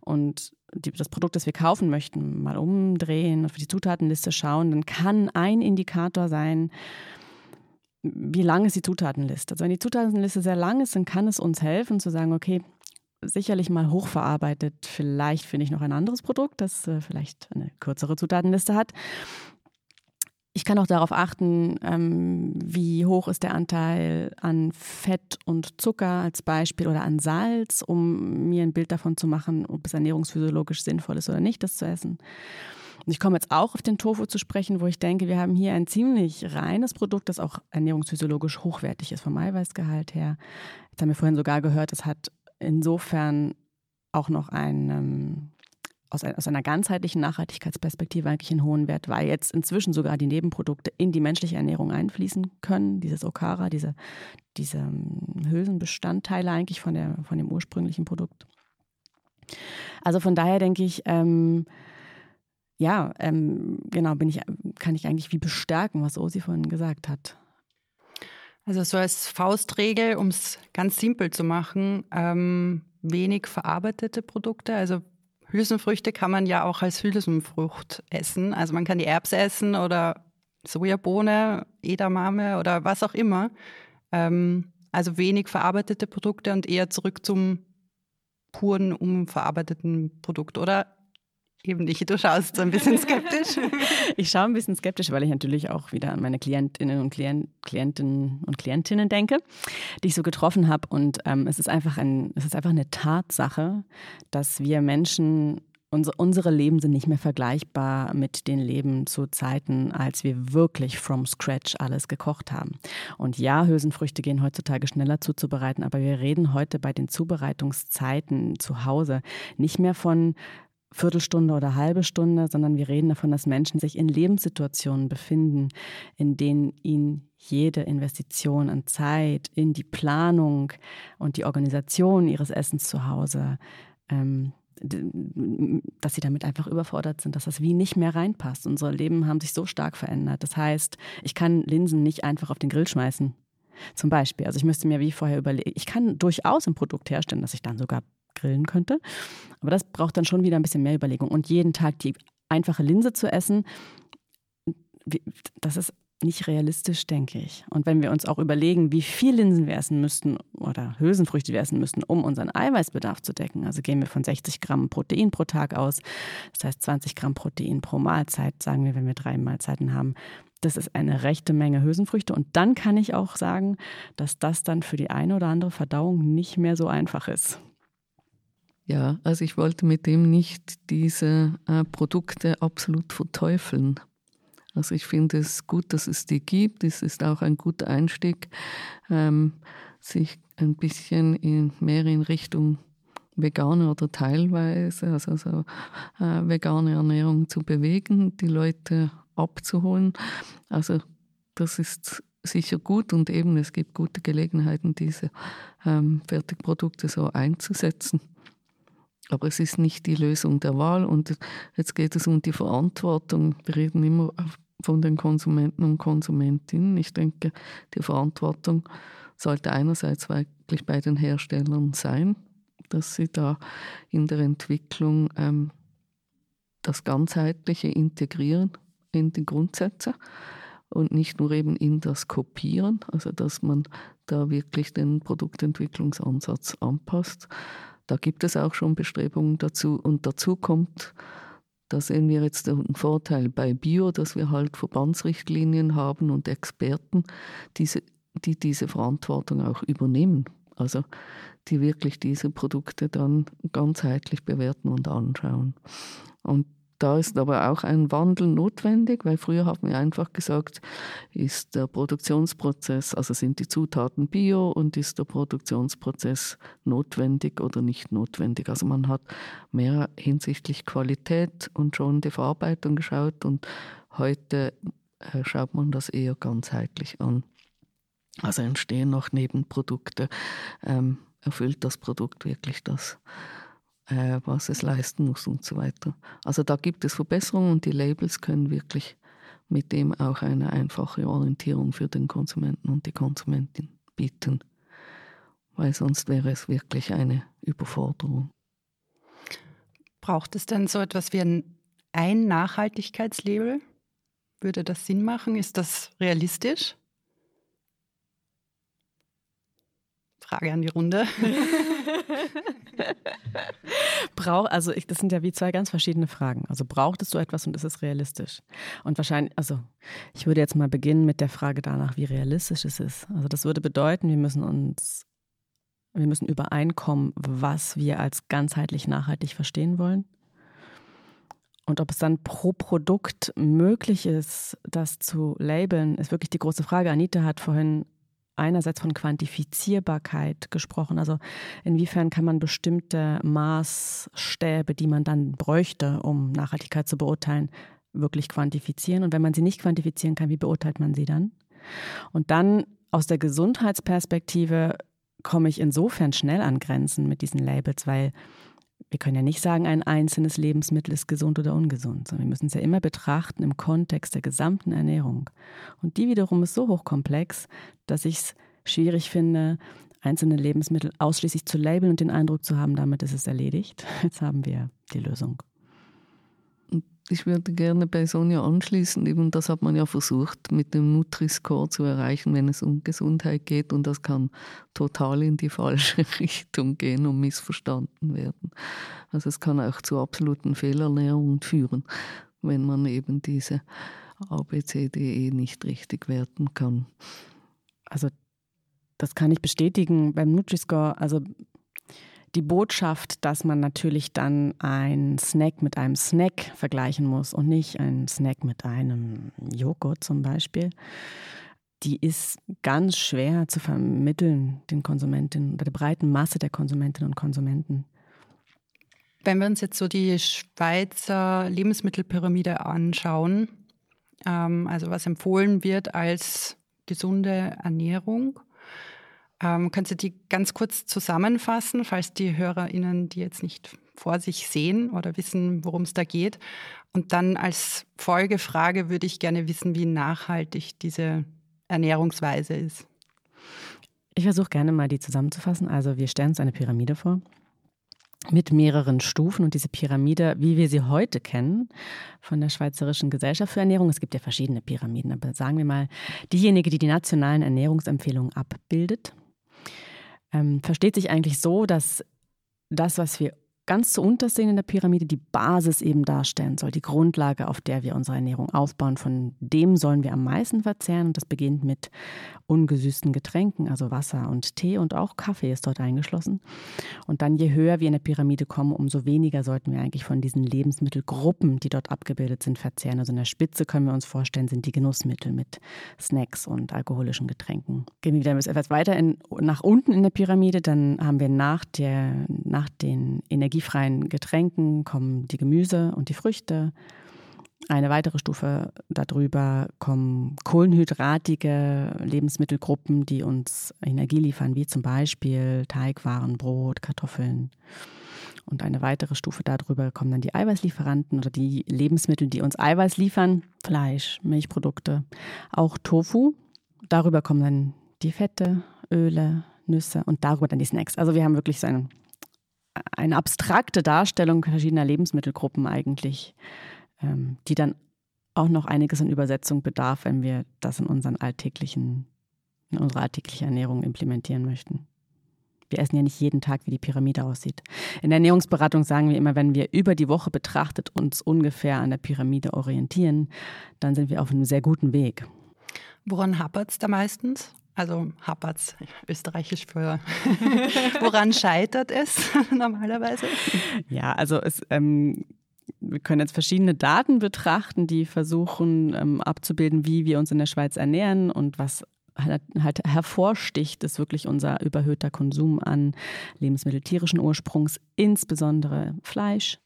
und die, das Produkt, das wir kaufen möchten, mal umdrehen, auf die Zutatenliste schauen, dann kann ein Indikator sein, wie lang ist die Zutatenliste. Also wenn die Zutatenliste sehr lang ist, dann kann es uns helfen zu sagen, okay, sicherlich mal hochverarbeitet, vielleicht finde ich noch ein anderes Produkt, das äh, vielleicht eine kürzere Zutatenliste hat. Ich kann auch darauf achten, ähm, wie hoch ist der Anteil an Fett und Zucker als Beispiel oder an Salz, um mir ein Bild davon zu machen, ob es ernährungsphysiologisch sinnvoll ist oder nicht, das zu essen. Und ich komme jetzt auch auf den Tofu zu sprechen, wo ich denke, wir haben hier ein ziemlich reines Produkt, das auch ernährungsphysiologisch hochwertig ist vom Eiweißgehalt her. Jetzt haben wir vorhin sogar gehört, es hat insofern auch noch ein ähm, aus, aus einer ganzheitlichen Nachhaltigkeitsperspektive eigentlich einen hohen Wert, weil jetzt inzwischen sogar die Nebenprodukte in die menschliche Ernährung einfließen können. Dieses Okara, diese, diese ähm, Hülsenbestandteile eigentlich von, der, von dem ursprünglichen Produkt. Also von daher denke ich, ähm, ja, ähm, genau, bin ich, kann ich eigentlich wie bestärken, was Osi vorhin gesagt hat. Also so als Faustregel, um es ganz simpel zu machen, ähm, wenig verarbeitete Produkte, also Hülsenfrüchte kann man ja auch als Hülsenfrucht essen. Also man kann die Erbse essen oder Sojabohne, Edamame oder was auch immer. Ähm, also wenig verarbeitete Produkte und eher zurück zum puren, unverarbeiteten Produkt. Oder Eben nicht, du schaust so ein bisschen skeptisch. [LAUGHS] ich schaue ein bisschen skeptisch, weil ich natürlich auch wieder an meine Klientinnen und Klient, Klientinnen und Klientinnen denke, die ich so getroffen habe. Und ähm, es, ist einfach ein, es ist einfach eine Tatsache, dass wir Menschen unsere, unsere Leben sind nicht mehr vergleichbar mit den Leben zu Zeiten, als wir wirklich from scratch alles gekocht haben. Und ja, Hülsenfrüchte gehen heutzutage schneller zuzubereiten, aber wir reden heute bei den Zubereitungszeiten zu Hause nicht mehr von Viertelstunde oder halbe Stunde, sondern wir reden davon, dass Menschen sich in Lebenssituationen befinden, in denen ihnen jede Investition an Zeit in die Planung und die Organisation ihres Essens zu Hause, ähm, dass sie damit einfach überfordert sind, dass das wie nicht mehr reinpasst. Unsere Leben haben sich so stark verändert. Das heißt, ich kann Linsen nicht einfach auf den Grill schmeißen. Zum Beispiel. Also ich müsste mir wie vorher überlegen, ich kann durchaus ein Produkt herstellen, das ich dann sogar grillen könnte. Aber das braucht dann schon wieder ein bisschen mehr Überlegung. Und jeden Tag die einfache Linse zu essen, das ist nicht realistisch, denke ich. Und wenn wir uns auch überlegen, wie viel Linsen wir essen müssten oder Hülsenfrüchte wir essen müssten, um unseren Eiweißbedarf zu decken, also gehen wir von 60 Gramm Protein pro Tag aus, das heißt 20 Gramm Protein pro Mahlzeit, sagen wir, wenn wir drei Mahlzeiten haben. Das ist eine rechte Menge Hülsenfrüchte. Und dann kann ich auch sagen, dass das dann für die eine oder andere Verdauung nicht mehr so einfach ist. Ja, also ich wollte mit dem nicht diese äh, Produkte absolut verteufeln. Also ich finde es gut, dass es die gibt. Es ist auch ein guter Einstieg, ähm, sich ein bisschen in, mehr in Richtung vegane oder teilweise, also so, äh, vegane Ernährung zu bewegen, die Leute abzuholen. Also das ist sicher gut und eben es gibt gute Gelegenheiten, diese ähm, Fertigprodukte so einzusetzen. Aber es ist nicht die Lösung der Wahl und jetzt geht es um die Verantwortung. Wir reden immer von den Konsumenten und Konsumentinnen. Ich denke, die Verantwortung sollte einerseits wirklich bei den Herstellern sein, dass sie da in der Entwicklung ähm, das Ganzheitliche integrieren in die Grundsätze und nicht nur eben in das Kopieren, also dass man da wirklich den Produktentwicklungsansatz anpasst. Da gibt es auch schon Bestrebungen dazu und dazu kommt, da sehen wir jetzt den Vorteil bei Bio, dass wir halt Verbandsrichtlinien haben und Experten, diese, die diese Verantwortung auch übernehmen. Also die wirklich diese Produkte dann ganzheitlich bewerten und anschauen. Und da ist aber auch ein Wandel notwendig, weil früher haben wir einfach gesagt, ist der Produktionsprozess, also sind die Zutaten bio und ist der Produktionsprozess notwendig oder nicht notwendig. Also man hat mehr hinsichtlich Qualität und schon die Verarbeitung geschaut und heute äh, schaut man das eher ganzheitlich an. Also entstehen noch Nebenprodukte. Ähm, erfüllt das Produkt wirklich das, was es leisten muss und so weiter. Also da gibt es Verbesserungen und die Labels können wirklich mit dem auch eine einfache Orientierung für den Konsumenten und die Konsumentin bieten, weil sonst wäre es wirklich eine Überforderung. Braucht es denn so etwas wie ein, ein Nachhaltigkeitslabel? Würde das Sinn machen? Ist das realistisch? Frage an die Runde. [LAUGHS] [LAUGHS] Brauch, also ich, das sind ja wie zwei ganz verschiedene Fragen. Also braucht es so etwas und ist es realistisch? Und wahrscheinlich, also ich würde jetzt mal beginnen mit der Frage danach, wie realistisch es ist. Also das würde bedeuten, wir müssen uns, wir müssen übereinkommen, was wir als ganzheitlich nachhaltig verstehen wollen. Und ob es dann pro Produkt möglich ist, das zu labeln, ist wirklich die große Frage. Anita hat vorhin einerseits von Quantifizierbarkeit gesprochen. Also inwiefern kann man bestimmte Maßstäbe, die man dann bräuchte, um Nachhaltigkeit zu beurteilen, wirklich quantifizieren? Und wenn man sie nicht quantifizieren kann, wie beurteilt man sie dann? Und dann aus der Gesundheitsperspektive komme ich insofern schnell an Grenzen mit diesen Labels, weil wir können ja nicht sagen, ein einzelnes Lebensmittel ist gesund oder ungesund, sondern wir müssen es ja immer betrachten im Kontext der gesamten Ernährung. Und die wiederum ist so hochkomplex, dass ich es schwierig finde, einzelne Lebensmittel ausschließlich zu labeln und den Eindruck zu haben, damit ist es erledigt. Jetzt haben wir die Lösung ich würde gerne bei Sonja anschließen, eben das hat man ja versucht mit dem Nutri-Score zu erreichen, wenn es um Gesundheit geht und das kann total in die falsche [LAUGHS] Richtung gehen und missverstanden werden. Also es kann auch zu absoluten Fehlernährungen führen, wenn man eben diese ABCDE nicht richtig werten kann. Also das kann ich bestätigen beim Nutri-Score. Also die Botschaft, dass man natürlich dann ein Snack mit einem Snack vergleichen muss und nicht ein Snack mit einem Joghurt zum Beispiel, die ist ganz schwer zu vermitteln den Konsumentinnen oder der breiten Masse der Konsumentinnen und Konsumenten. Wenn wir uns jetzt so die Schweizer Lebensmittelpyramide anschauen, ähm, also was empfohlen wird als gesunde Ernährung, ähm, können Sie die ganz kurz zusammenfassen, falls die HörerInnen die jetzt nicht vor sich sehen oder wissen, worum es da geht? Und dann als Folgefrage würde ich gerne wissen, wie nachhaltig diese Ernährungsweise ist. Ich versuche gerne mal die zusammenzufassen. Also wir stellen uns eine Pyramide vor mit mehreren Stufen und diese Pyramide, wie wir sie heute kennen, von der Schweizerischen Gesellschaft für Ernährung, es gibt ja verschiedene Pyramiden, aber sagen wir mal, diejenige, die die nationalen Ernährungsempfehlungen abbildet, ähm, versteht sich eigentlich so, dass das, was wir ganz zu untersehen in der Pyramide die Basis eben darstellen soll, die Grundlage, auf der wir unsere Ernährung aufbauen. Von dem sollen wir am meisten verzehren und das beginnt mit ungesüßten Getränken, also Wasser und Tee und auch Kaffee ist dort eingeschlossen. Und dann je höher wir in der Pyramide kommen, umso weniger sollten wir eigentlich von diesen Lebensmittelgruppen, die dort abgebildet sind, verzehren. Also in der Spitze können wir uns vorstellen, sind die Genussmittel mit Snacks und alkoholischen Getränken. Gehen wir wieder etwas weiter in, nach unten in der Pyramide, dann haben wir nach, der, nach den Energie energiefreien Getränken kommen die Gemüse und die Früchte. Eine weitere Stufe darüber kommen kohlenhydratige Lebensmittelgruppen, die uns Energie liefern, wie zum Beispiel Teigwaren, Brot, Kartoffeln. Und eine weitere Stufe darüber kommen dann die Eiweißlieferanten oder die Lebensmittel, die uns Eiweiß liefern, Fleisch, Milchprodukte, auch Tofu. Darüber kommen dann die Fette, Öle, Nüsse und darüber dann die Snacks. Also wir haben wirklich so einen eine abstrakte Darstellung verschiedener Lebensmittelgruppen eigentlich, ähm, die dann auch noch einiges an Übersetzung bedarf, wenn wir das in unseren alltäglichen, in unsere alltägliche Ernährung implementieren möchten. Wir essen ja nicht jeden Tag, wie die Pyramide aussieht. In der Ernährungsberatung sagen wir immer, wenn wir über die Woche betrachtet uns ungefähr an der Pyramide orientieren, dann sind wir auf einem sehr guten Weg. Woran hapert es da meistens? Also hapert's österreichisch für [LAUGHS] woran scheitert es [LAUGHS] normalerweise? Ja, also es, ähm, wir können jetzt verschiedene Daten betrachten, die versuchen ähm, abzubilden, wie wir uns in der Schweiz ernähren und was halt, halt hervorsticht, ist wirklich unser überhöhter Konsum an Lebensmittel tierischen Ursprungs, insbesondere Fleisch.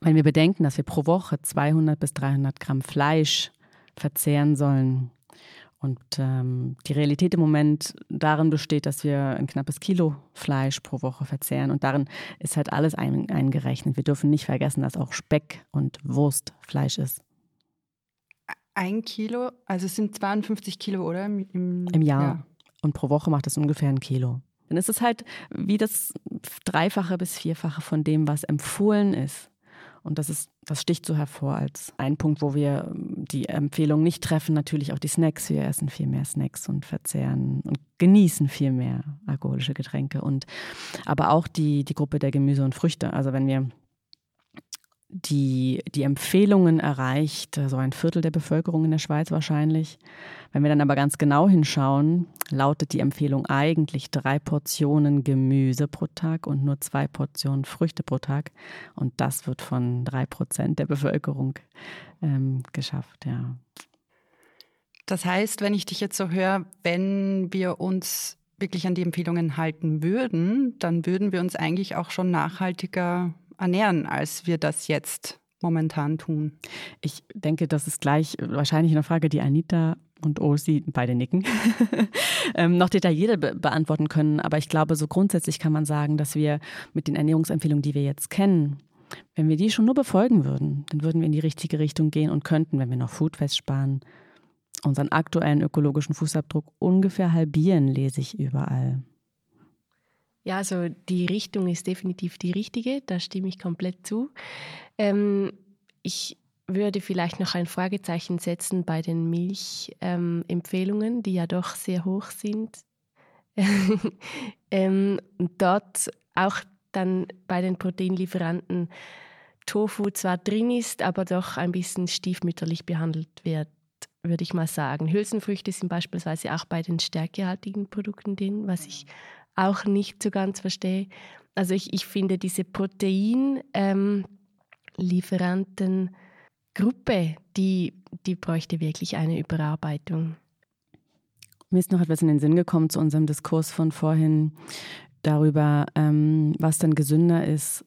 Wenn wir bedenken, dass wir pro Woche 200 bis 300 Gramm Fleisch verzehren sollen, und ähm, die Realität im Moment darin besteht, dass wir ein knappes Kilo Fleisch pro Woche verzehren. Und darin ist halt alles ein, eingerechnet. Wir dürfen nicht vergessen, dass auch Speck und Wurst Fleisch ist. Ein Kilo, also es sind 52 Kilo, oder? Im, Im Jahr. Ja. Und pro Woche macht das ungefähr ein Kilo. Dann ist es halt wie das Dreifache bis Vierfache von dem, was empfohlen ist. Und das ist, das sticht so hervor als ein Punkt, wo wir ähm, die Empfehlung nicht treffen, natürlich auch die Snacks. Wir essen viel mehr Snacks und verzehren und genießen viel mehr alkoholische Getränke. Und aber auch die, die Gruppe der Gemüse und Früchte. Also wenn wir die, die Empfehlungen erreicht, so ein Viertel der Bevölkerung in der Schweiz wahrscheinlich. Wenn wir dann aber ganz genau hinschauen, lautet die Empfehlung eigentlich drei Portionen Gemüse pro Tag und nur zwei Portionen Früchte pro Tag. Und das wird von drei Prozent der Bevölkerung ähm, geschafft, ja. Das heißt, wenn ich dich jetzt so höre, wenn wir uns wirklich an die Empfehlungen halten würden, dann würden wir uns eigentlich auch schon nachhaltiger ernähren, als wir das jetzt momentan tun? Ich denke, das ist gleich wahrscheinlich eine Frage, die Anita und Osi beide nicken, [LAUGHS] ähm, noch detaillierter be beantworten können. Aber ich glaube, so grundsätzlich kann man sagen, dass wir mit den Ernährungsempfehlungen, die wir jetzt kennen, wenn wir die schon nur befolgen würden, dann würden wir in die richtige Richtung gehen und könnten, wenn wir noch Foodfest sparen, unseren aktuellen ökologischen Fußabdruck ungefähr halbieren, lese ich überall. Ja, also die Richtung ist definitiv die richtige, da stimme ich komplett zu. Ähm, ich würde vielleicht noch ein Fragezeichen setzen bei den Milchempfehlungen, ähm, die ja doch sehr hoch sind. [LAUGHS] ähm, dort auch dann bei den Proteinlieferanten Tofu zwar drin ist, aber doch ein bisschen stiefmütterlich behandelt wird, würde ich mal sagen. Hülsenfrüchte sind beispielsweise auch bei den stärkehaltigen Produkten drin, was ich auch nicht so ganz verstehe. Also ich, ich finde diese Proteinlieferantengruppe, ähm, die, die bräuchte wirklich eine Überarbeitung. Mir ist noch etwas in den Sinn gekommen zu unserem Diskurs von vorhin darüber, ähm, was dann gesünder ist,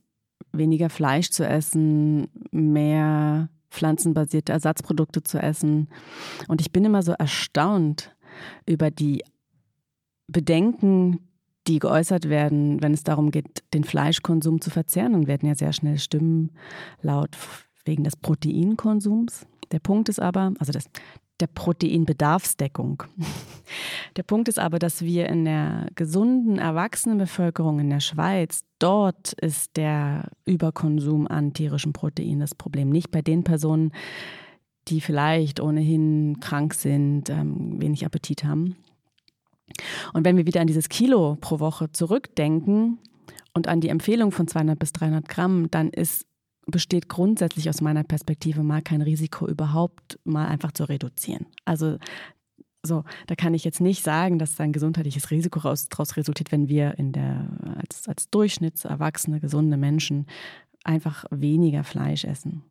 weniger Fleisch zu essen, mehr pflanzenbasierte Ersatzprodukte zu essen. Und ich bin immer so erstaunt über die Bedenken, die geäußert werden, wenn es darum geht, den Fleischkonsum zu verzehren. Und werden ja sehr schnell Stimmen laut wegen des Proteinkonsums. Der Punkt ist aber, also das, der Proteinbedarfsdeckung. [LAUGHS] Der Punkt ist aber, dass wir in der gesunden Erwachsenenbevölkerung in der Schweiz, dort ist der Überkonsum an tierischem Protein das Problem. Nicht bei den Personen, die vielleicht ohnehin krank sind, ähm, wenig Appetit haben. Und wenn wir wieder an dieses Kilo pro Woche zurückdenken und an die Empfehlung von 200 bis 300 Gramm, dann ist, besteht grundsätzlich aus meiner Perspektive mal kein Risiko überhaupt mal einfach zu reduzieren. Also so, da kann ich jetzt nicht sagen, dass ein gesundheitliches Risiko daraus resultiert, wenn wir in der, als, als Durchschnittserwachsene, gesunde Menschen einfach weniger Fleisch essen.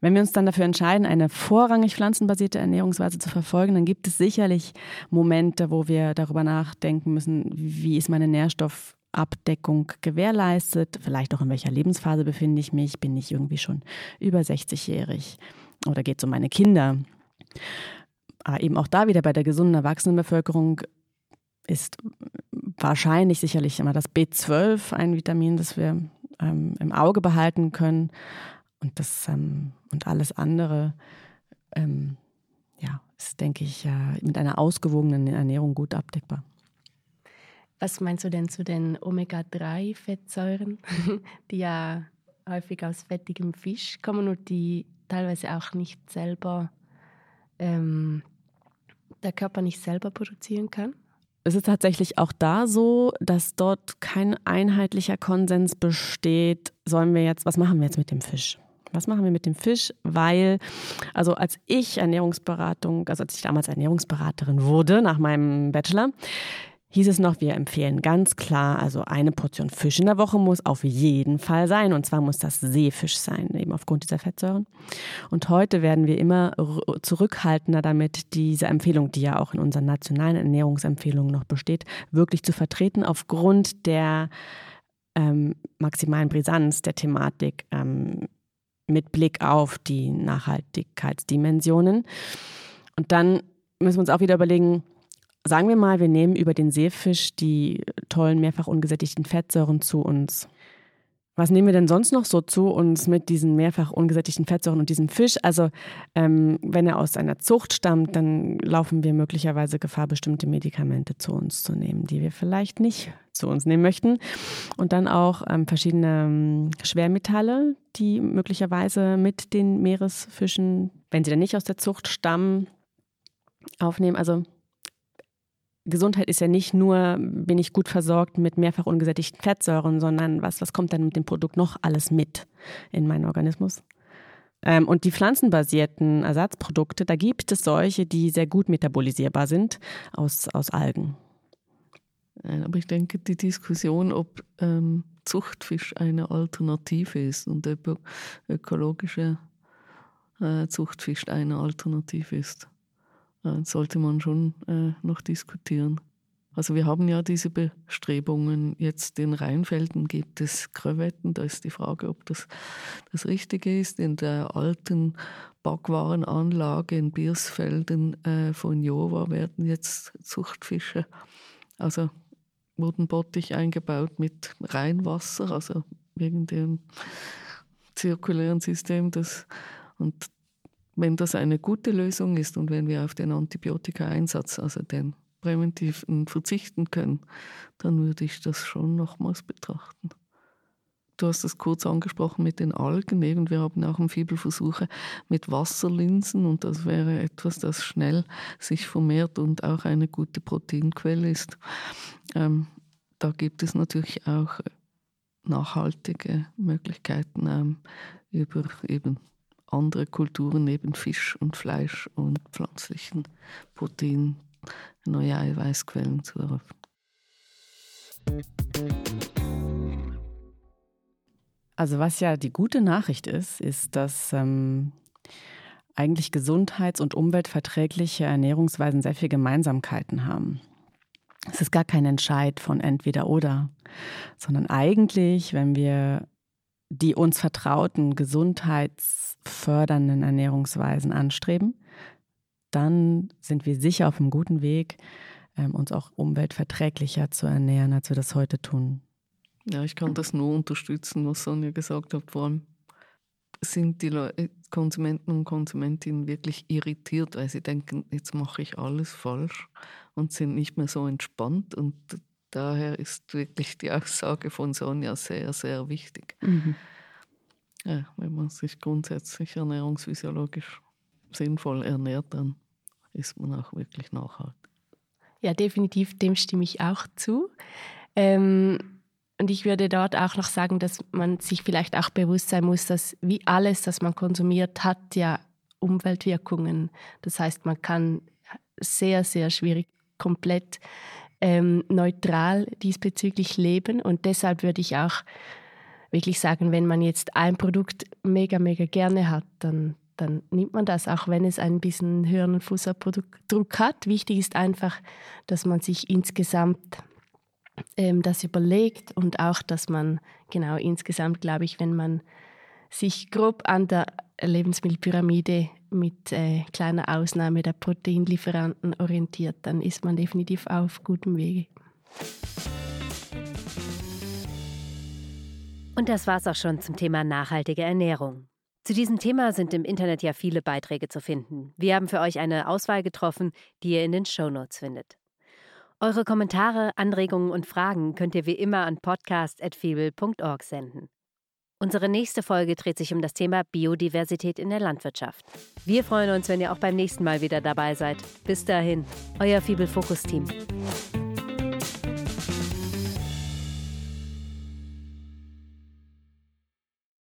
Wenn wir uns dann dafür entscheiden, eine vorrangig pflanzenbasierte Ernährungsweise zu verfolgen, dann gibt es sicherlich Momente, wo wir darüber nachdenken müssen, wie ist meine Nährstoffabdeckung gewährleistet, vielleicht auch in welcher Lebensphase befinde ich mich, bin ich irgendwie schon über 60-jährig oder geht es um meine Kinder. Aber eben auch da wieder bei der gesunden Erwachsenenbevölkerung ist wahrscheinlich sicherlich immer das B12 ein Vitamin, das wir ähm, im Auge behalten können. Und, das, ähm, und alles andere, ähm, ja, ist, denke ich, äh, mit einer ausgewogenen Ernährung gut abdeckbar. Was meinst du denn zu den Omega-3-Fettsäuren, [LAUGHS] die ja häufig aus fettigem Fisch kommen und die teilweise auch nicht selber, ähm, der Körper nicht selber produzieren kann? Es ist tatsächlich auch da so, dass dort kein einheitlicher Konsens besteht, sollen wir jetzt, was machen wir jetzt mit dem Fisch? Was machen wir mit dem Fisch? Weil, also als ich Ernährungsberatung, also als ich damals Ernährungsberaterin wurde nach meinem Bachelor, hieß es noch, wir empfehlen ganz klar, also eine Portion Fisch in der Woche muss auf jeden Fall sein. Und zwar muss das Seefisch sein, eben aufgrund dieser Fettsäuren. Und heute werden wir immer zurückhaltender damit, diese Empfehlung, die ja auch in unseren nationalen Ernährungsempfehlungen noch besteht, wirklich zu vertreten, aufgrund der ähm, maximalen Brisanz der Thematik ähm, mit Blick auf die Nachhaltigkeitsdimensionen. Und dann müssen wir uns auch wieder überlegen, Sagen wir mal, wir nehmen über den Seefisch die tollen mehrfach ungesättigten Fettsäuren zu uns. Was nehmen wir denn sonst noch so zu uns mit diesen mehrfach ungesättigten Fettsäuren und diesem Fisch? Also ähm, wenn er aus einer Zucht stammt, dann laufen wir möglicherweise Gefahr, bestimmte Medikamente zu uns zu nehmen, die wir vielleicht nicht zu uns nehmen möchten. Und dann auch ähm, verschiedene ähm, Schwermetalle, die möglicherweise mit den Meeresfischen, wenn sie dann nicht aus der Zucht stammen, aufnehmen. Also Gesundheit ist ja nicht nur, bin ich gut versorgt mit mehrfach ungesättigten Fettsäuren, sondern was, was kommt dann mit dem Produkt noch alles mit in meinen Organismus? Ähm, und die pflanzenbasierten Ersatzprodukte, da gibt es solche, die sehr gut metabolisierbar sind aus, aus Algen. Aber ich denke, die Diskussion, ob ähm, Zuchtfisch eine Alternative ist und ökologischer äh, Zuchtfisch eine Alternative ist, sollte man schon äh, noch diskutieren. Also wir haben ja diese Bestrebungen. Jetzt in Rheinfelden gibt es Krevetten. Da ist die Frage, ob das das Richtige ist. In der alten Backwarenanlage in Biersfelden äh, von Jova werden jetzt Zuchtfische, also wurden Bottich eingebaut mit Rheinwasser, also wegen dem zirkulären System. Das, und wenn das eine gute Lösung ist und wenn wir auf den Antibiotika-Einsatz, also den präventiven, verzichten können, dann würde ich das schon nochmals betrachten. Du hast es kurz angesprochen mit den Algen. Eben, wir haben auch Fibelversuche mit Wasserlinsen und das wäre etwas, das schnell sich vermehrt und auch eine gute Proteinquelle ist. Ähm, da gibt es natürlich auch nachhaltige Möglichkeiten ähm, über eben andere Kulturen neben Fisch und Fleisch und pflanzlichen Proteinen neue Eiweißquellen zu eröffnen. Also was ja die gute Nachricht ist, ist, dass ähm, eigentlich gesundheits- und umweltverträgliche Ernährungsweisen sehr viele Gemeinsamkeiten haben. Es ist gar kein Entscheid von entweder oder, sondern eigentlich, wenn wir die uns vertrauten gesundheitsfördernden Ernährungsweisen anstreben, dann sind wir sicher auf einem guten Weg, ähm, uns auch umweltverträglicher zu ernähren, als wir das heute tun. Ja, ich kann das nur unterstützen, was Sonja gesagt hat. Vor allem sind die Leute, Konsumenten und Konsumentinnen wirklich irritiert, weil sie denken, jetzt mache ich alles falsch und sind nicht mehr so entspannt. Und daher ist wirklich die Aussage von Sonja sehr, sehr wichtig. Mhm. Ja, wenn man sich grundsätzlich ernährungsphysiologisch sinnvoll ernährt, dann ist man auch wirklich nachhaltig. Ja, definitiv, dem stimme ich auch zu. Ähm, und ich würde dort auch noch sagen, dass man sich vielleicht auch bewusst sein muss, dass wie alles, das man konsumiert, hat ja Umweltwirkungen. Das heißt, man kann sehr, sehr schwierig komplett ähm, neutral diesbezüglich leben. Und deshalb würde ich auch wirklich sagen, wenn man jetzt ein Produkt mega, mega gerne hat, dann, dann nimmt man das, auch wenn es ein bisschen höheren Fußabdruck hat. Wichtig ist einfach, dass man sich insgesamt ähm, das überlegt und auch, dass man genau insgesamt, glaube ich, wenn man sich grob an der Lebensmittelpyramide mit äh, kleiner Ausnahme der Proteinlieferanten orientiert, dann ist man definitiv auf gutem Wege. Und das war's auch schon zum Thema nachhaltige Ernährung. Zu diesem Thema sind im Internet ja viele Beiträge zu finden. Wir haben für euch eine Auswahl getroffen, die ihr in den Show Notes findet. Eure Kommentare, Anregungen und Fragen könnt ihr wie immer an podcast.fibel.org senden. Unsere nächste Folge dreht sich um das Thema Biodiversität in der Landwirtschaft. Wir freuen uns, wenn ihr auch beim nächsten Mal wieder dabei seid. Bis dahin, euer Fibel Fokus Team.